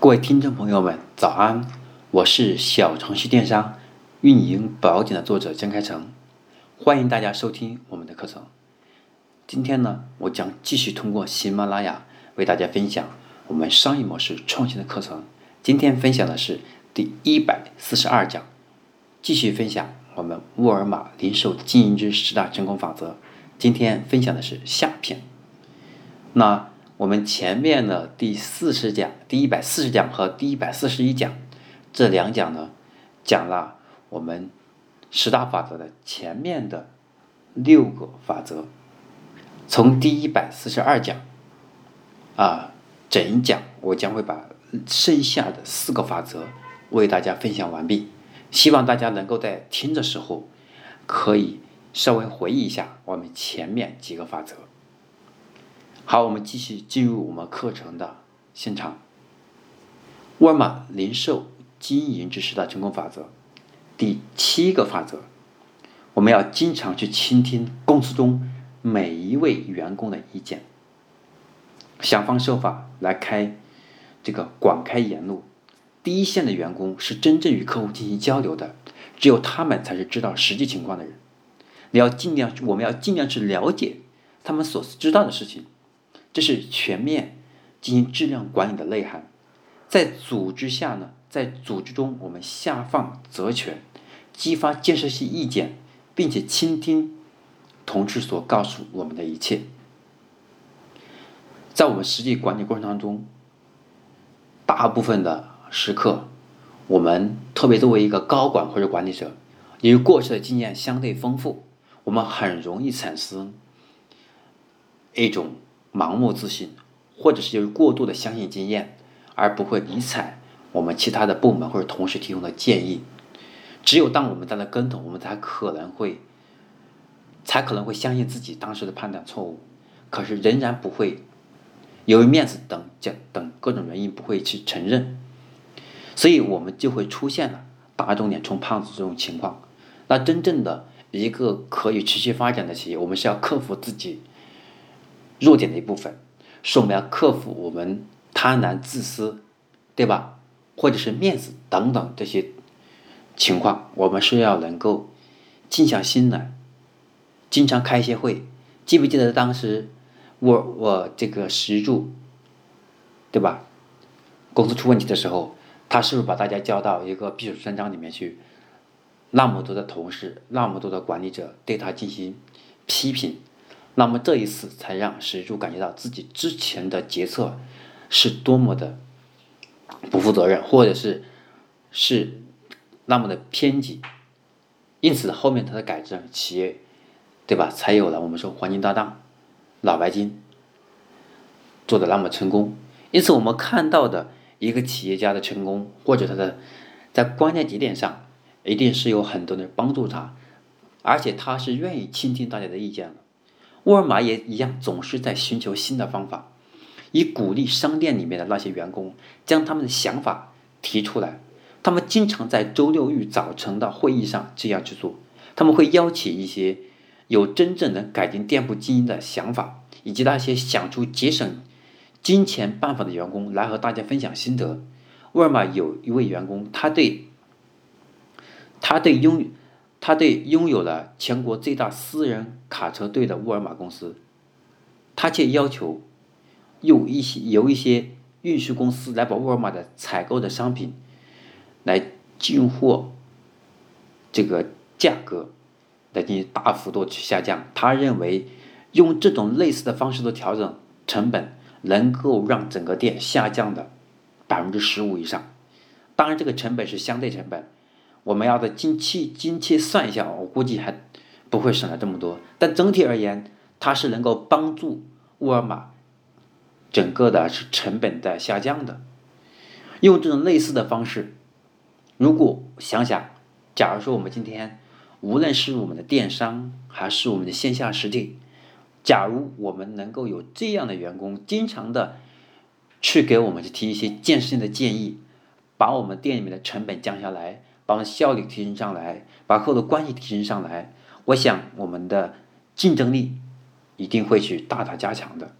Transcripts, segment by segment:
各位听众朋友们，早安！我是小程序电商运营宝典的作者江开成，欢迎大家收听我们的课程。今天呢，我将继续通过喜马拉雅为大家分享我们商业模式创新的课程。今天分享的是第一百四十二讲，继续分享我们沃尔玛零售经营之十大成功法则。今天分享的是下篇。那。我们前面的第四十讲、第一百四十讲和第一百四十一讲这两讲呢，讲了我们十大法则的前面的六个法则。从第一百四十二讲啊，整一讲我将会把剩下的四个法则为大家分享完毕。希望大家能够在听的时候可以稍微回忆一下我们前面几个法则。好，我们继续进入我们课程的现场。沃尔玛零售经营之十大成功法则，第七个法则，我们要经常去倾听公司中每一位员工的意见，想方设法来开这个广开言路。第一线的员工是真正与客户进行交流的，只有他们才是知道实际情况的人。你要尽量，我们要尽量去了解他们所知道的事情。这是全面进行质量管理的内涵。在组织下呢，在组织中，我们下放责权，激发建设性意见，并且倾听同事所告诉我们的一切。在我们实际管理过程当中，大部分的时刻，我们特别作为一个高管或者管理者，由于过去的经验相对丰富，我们很容易产生一种。盲目自信，或者是由于过度的相信经验，而不会理睬我们其他的部门或者同事提供的建议。只有当我们栽了跟头，我们才可能会，才可能会相信自己当时的判断错误。可是仍然不会，由于面子等等等各种原因不会去承认，所以我们就会出现了打肿脸充胖子这种情况。那真正的一个可以持续发展的企业，我们是要克服自己。弱点的一部分，是我们要克服我们贪婪、自私，对吧？或者是面子等等这些情况，我们是要能够静下心来，经常开一些会。记不记得当时我我这个石柱，对吧？公司出问题的时候，他是不是把大家叫到一个避暑山庄里面去？那么多的同事，那么多的管理者对他进行批评。那么这一次才让石柱感觉到自己之前的决策是多么的不负责任，或者是是那么的偏激，因此后面他的改正，企业对吧，才有了我们说黄金搭档老白金做的那么成功。因此我们看到的一个企业家的成功，或者他的在关键节点上，一定是有很多人帮助他，而且他是愿意倾听大家的意见的。沃尔玛也一样，总是在寻求新的方法，以鼓励商店里面的那些员工将他们的想法提出来。他们经常在周六日早晨的会议上这样去做。他们会邀请一些有真正能改进店铺经营的想法，以及那些想出节省金钱办法的员工来和大家分享心得。沃尔玛有一位员工，他对，他对拥有他对拥有了全国最大私人卡车队的沃尔玛公司，他却要求用一些由一些运输公司来把沃尔玛的采购的商品来进货，这个价格来进行大幅度去下降。他认为用这种类似的方式的调整成本，能够让整个店下降的百分之十五以上。当然，这个成本是相对成本。我们要的精切精切算一下，我估计还不会省了这么多。但整体而言，它是能够帮助沃尔玛整个的是成本在下降的。用这种类似的方式，如果想想，假如说我们今天无论是我们的电商还是我们的线下实体，假如我们能够有这样的员工，经常的去给我们去提一些建设性的建议，把我们店里面的成本降下来。把效率提升上来，把客户的关系提升上来，我想我们的竞争力一定会去大大加强的。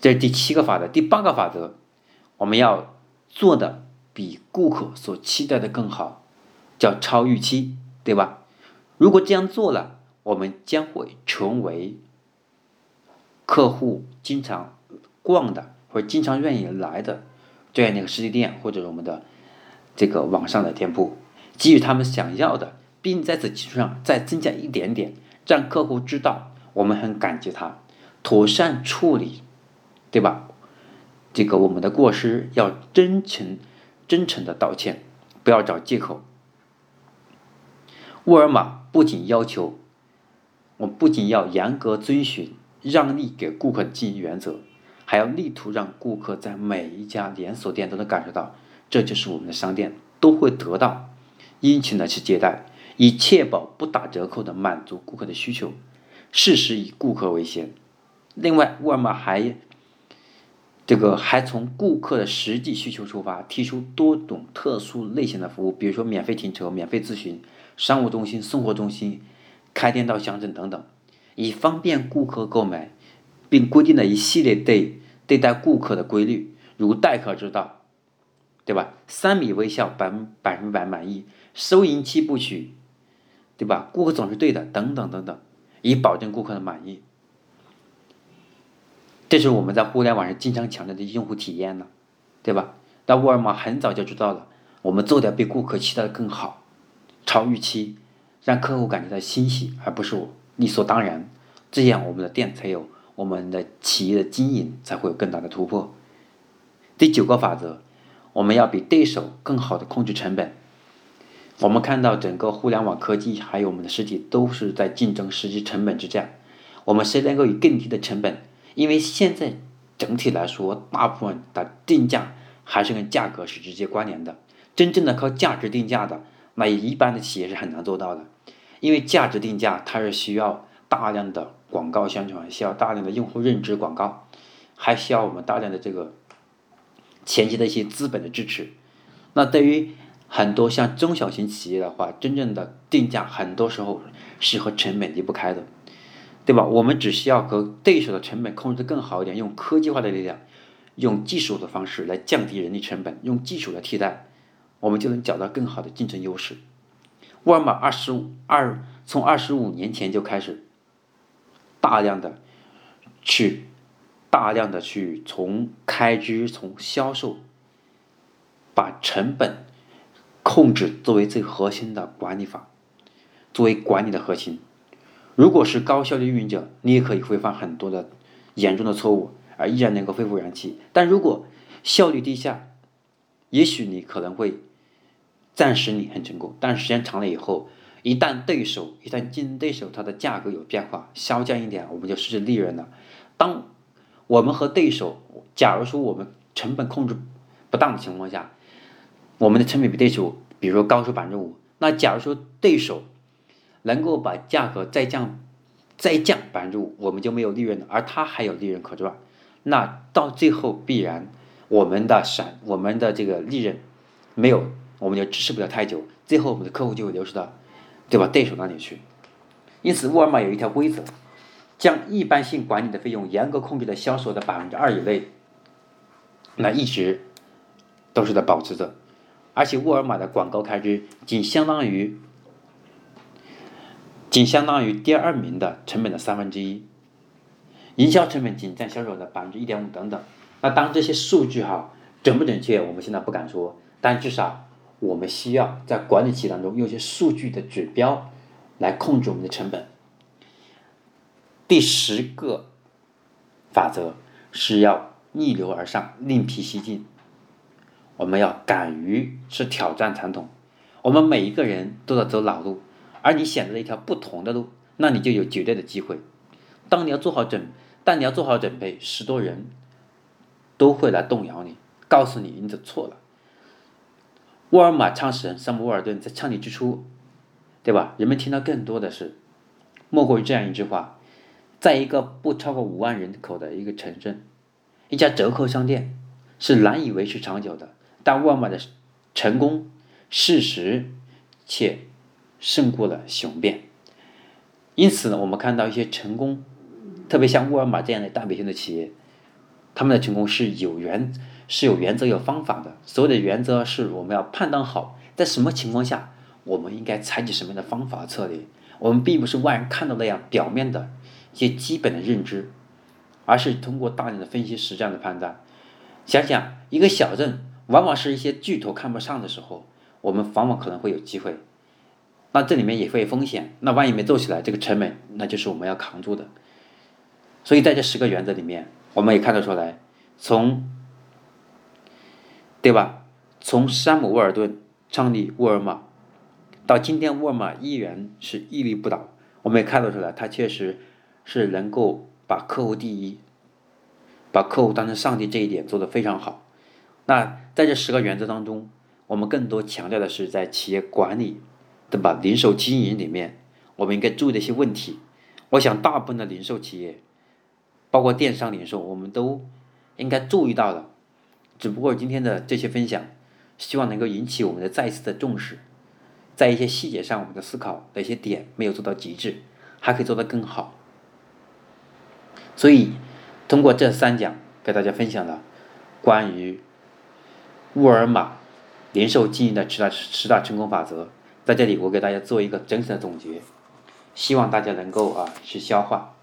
这是第七个法则，第八个法则，我们要做的比顾客所期待的更好，叫超预期，对吧？如果这样做了，我们将会成为客户经常逛的或者经常愿意来的这样的一个实体店或者我们的这个网上的店铺，给予他们想要的，并在此基础上再增加一点点，让客户知道我们很感激他，妥善处理，对吧？这个我们的过失要真诚、真诚的道歉，不要找借口。沃尔玛不仅要求，我不仅要严格遵循让利给顾客的经营原则，还要力图让顾客在每一家连锁店都能感受到，这就是我们的商店，都会得到殷勤的去接待，以确保不打折扣的满足顾客的需求，事事以顾客为先。另外，沃尔玛还。这个还从顾客的实际需求出发，提出多种特殊类型的服务，比如说免费停车、免费咨询、商务中心、送货中心、开店到乡镇等等，以方便顾客购买，并规定了一系列对对待顾客的规律，如待客之道，对吧？三米微笑，百百分百满意，收银七部曲，对吧？顾客总是对的，等等等等，以保证顾客的满意。这是我们在互联网上经常强调的用户体验呢，对吧？那沃尔玛很早就知道了，我们做的比顾客期待的更好，超预期，让客户感觉到欣喜，而不是我理所当然。这样我们的店才有，我们的企业的经营才会有更大的突破。第九个法则，我们要比对手更好的控制成本。我们看到整个互联网科技还有我们的实体都是在竞争实际成本之战，我们谁能够以更低的成本？因为现在整体来说，大部分的定价还是跟价格是直接关联的。真正的靠价值定价的，那一般的企业是很难做到的。因为价值定价它是需要大量的广告宣传，需要大量的用户认知广告，还需要我们大量的这个前期的一些资本的支持。那对于很多像中小型企业的话，真正的定价很多时候是和成本离不开的。对吧？我们只需要和对手的成本控制的更好一点，用科技化的力量，用技术的方式来降低人力成本，用技术来替代，我们就能找到更好的竞争优势。沃尔玛二十五二从二十五年前就开始，大量的去大量的去从开支从销售，把成本控制作为最核心的管理法，作为管理的核心。如果是高效率运营者，你也可以会犯很多的严重的错误，而依然能够恢复元气。但如果效率低下，也许你可能会暂时你很成功，但时间长了以后，一旦对手一旦竞争对手它的价格有变化，削降一点，我们就失去利润了。当我们和对手，假如说我们成本控制不当的情况下，我们的成本比对手，比如说高出百分之五，那假如说对手。能够把价格再降，再降百分之五，我们就没有利润了，而他还有利润可赚，那到最后必然我们的闪，我们的这个利润没有，我们就支持不了太久，最后我们的客户就会流失到，对吧？对手那里去。因此，沃尔玛有一条规则，将一般性管理的费用严格控制在销售的百分之二以内，那一直都是在保持着，而且沃尔玛的广告开支仅相当于。仅相当于第二名的成本的三分之一，营销成本仅占销售额的百分之一点五等等。那当这些数据哈准不准确，我们现在不敢说，但至少我们需要在管理期当中用一些数据的指标来控制我们的成本。第十个法则是要逆流而上，另辟蹊径。我们要敢于去挑战传统，我们每一个人都在走老路。而你选择了一条不同的路，那你就有绝对的机会。当你要做好准，但你要做好准备，十多人都会来动摇你，告诉你你走错了。沃尔玛创始人山姆沃尔顿在创立之初，对吧？人们听到更多的是，莫过于这样一句话：在一个不超过五万人口的一个城镇，一家折扣商店是难以维持长久的。但沃尔玛的成功，事实且。胜过了雄辩，因此呢，我们看到一些成功，特别像沃尔玛这样的代表性的企业，他们的成功是有原是有原则、有方法的。所谓的原则是我们要判断好，在什么情况下我们应该采取什么样的方法策略。我们并不是外人看到那样表面的一些基本的认知，而是通过大量的分析实战的判断。想想一个小镇，往往是一些巨头看不上的时候，我们往往可能会有机会。那这里面也会有风险，那万一没做起来，这个成本那就是我们要扛住的。所以在这十个原则里面，我们也看得出来，从对吧？从山姆沃尔顿创立沃尔玛，到今天沃尔玛依然是屹立不倒，我们也看得出来，它确实是能够把客户第一，把客户当成上帝这一点做得非常好。那在这十个原则当中，我们更多强调的是在企业管理。对吧？零售经营里面，我们应该注意的一些问题，我想大部分的零售企业，包括电商零售，我们都应该注意到了。只不过今天的这些分享，希望能够引起我们的再次的重视，在一些细节上，我们的思考哪些点没有做到极致，还可以做得更好。所以，通过这三讲，给大家分享了关于沃尔玛零售经营的十大十大成功法则。在这里，我给大家做一个整体的总结，希望大家能够啊去消化。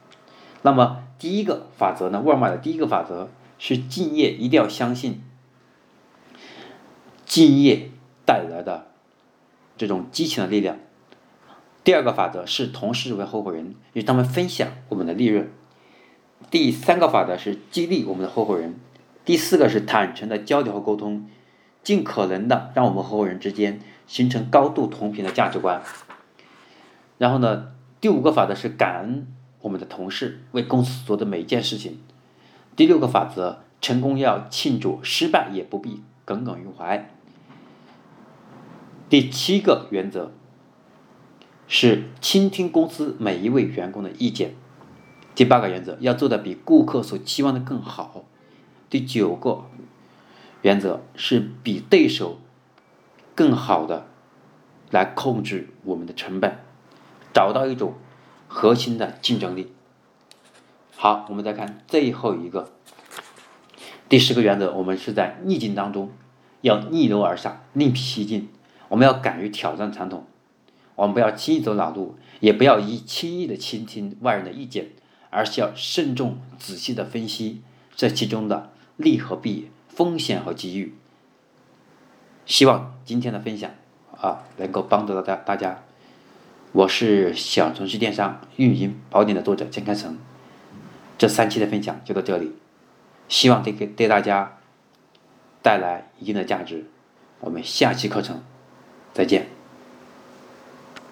那么第一个法则呢，沃尔玛的第一个法则是敬业，一定要相信敬业带来的这种激情的力量。第二个法则是同事为合伙人，与他们分享我们的利润。第三个法则是激励我们的合伙人。第四个是坦诚的交流和沟通，尽可能的让我们合伙人之间。形成高度同频的价值观。然后呢，第五个法则是感恩我们的同事为公司做的每一件事情。第六个法则，成功要庆祝，失败也不必耿耿于怀。第七个原则是倾听公司每一位员工的意见。第八个原则要做的比顾客所期望的更好。第九个原则是比对手。更好的来控制我们的成本，找到一种核心的竞争力。好，我们再看最后一个第十个原则，我们是在逆境当中要逆流而上，另辟蹊径。我们要敢于挑战传统，我们不要轻易走老路，也不要一轻易的倾听外人的意见，而是要慎重仔细的分析这其中的利和弊、风险和机遇。希望今天的分享啊，能够帮助到大大家。我是小程序电商运营宝典的作者江开成。这三期的分享就到这里，希望对给对大家带来一定的价值。我们下期课程再见。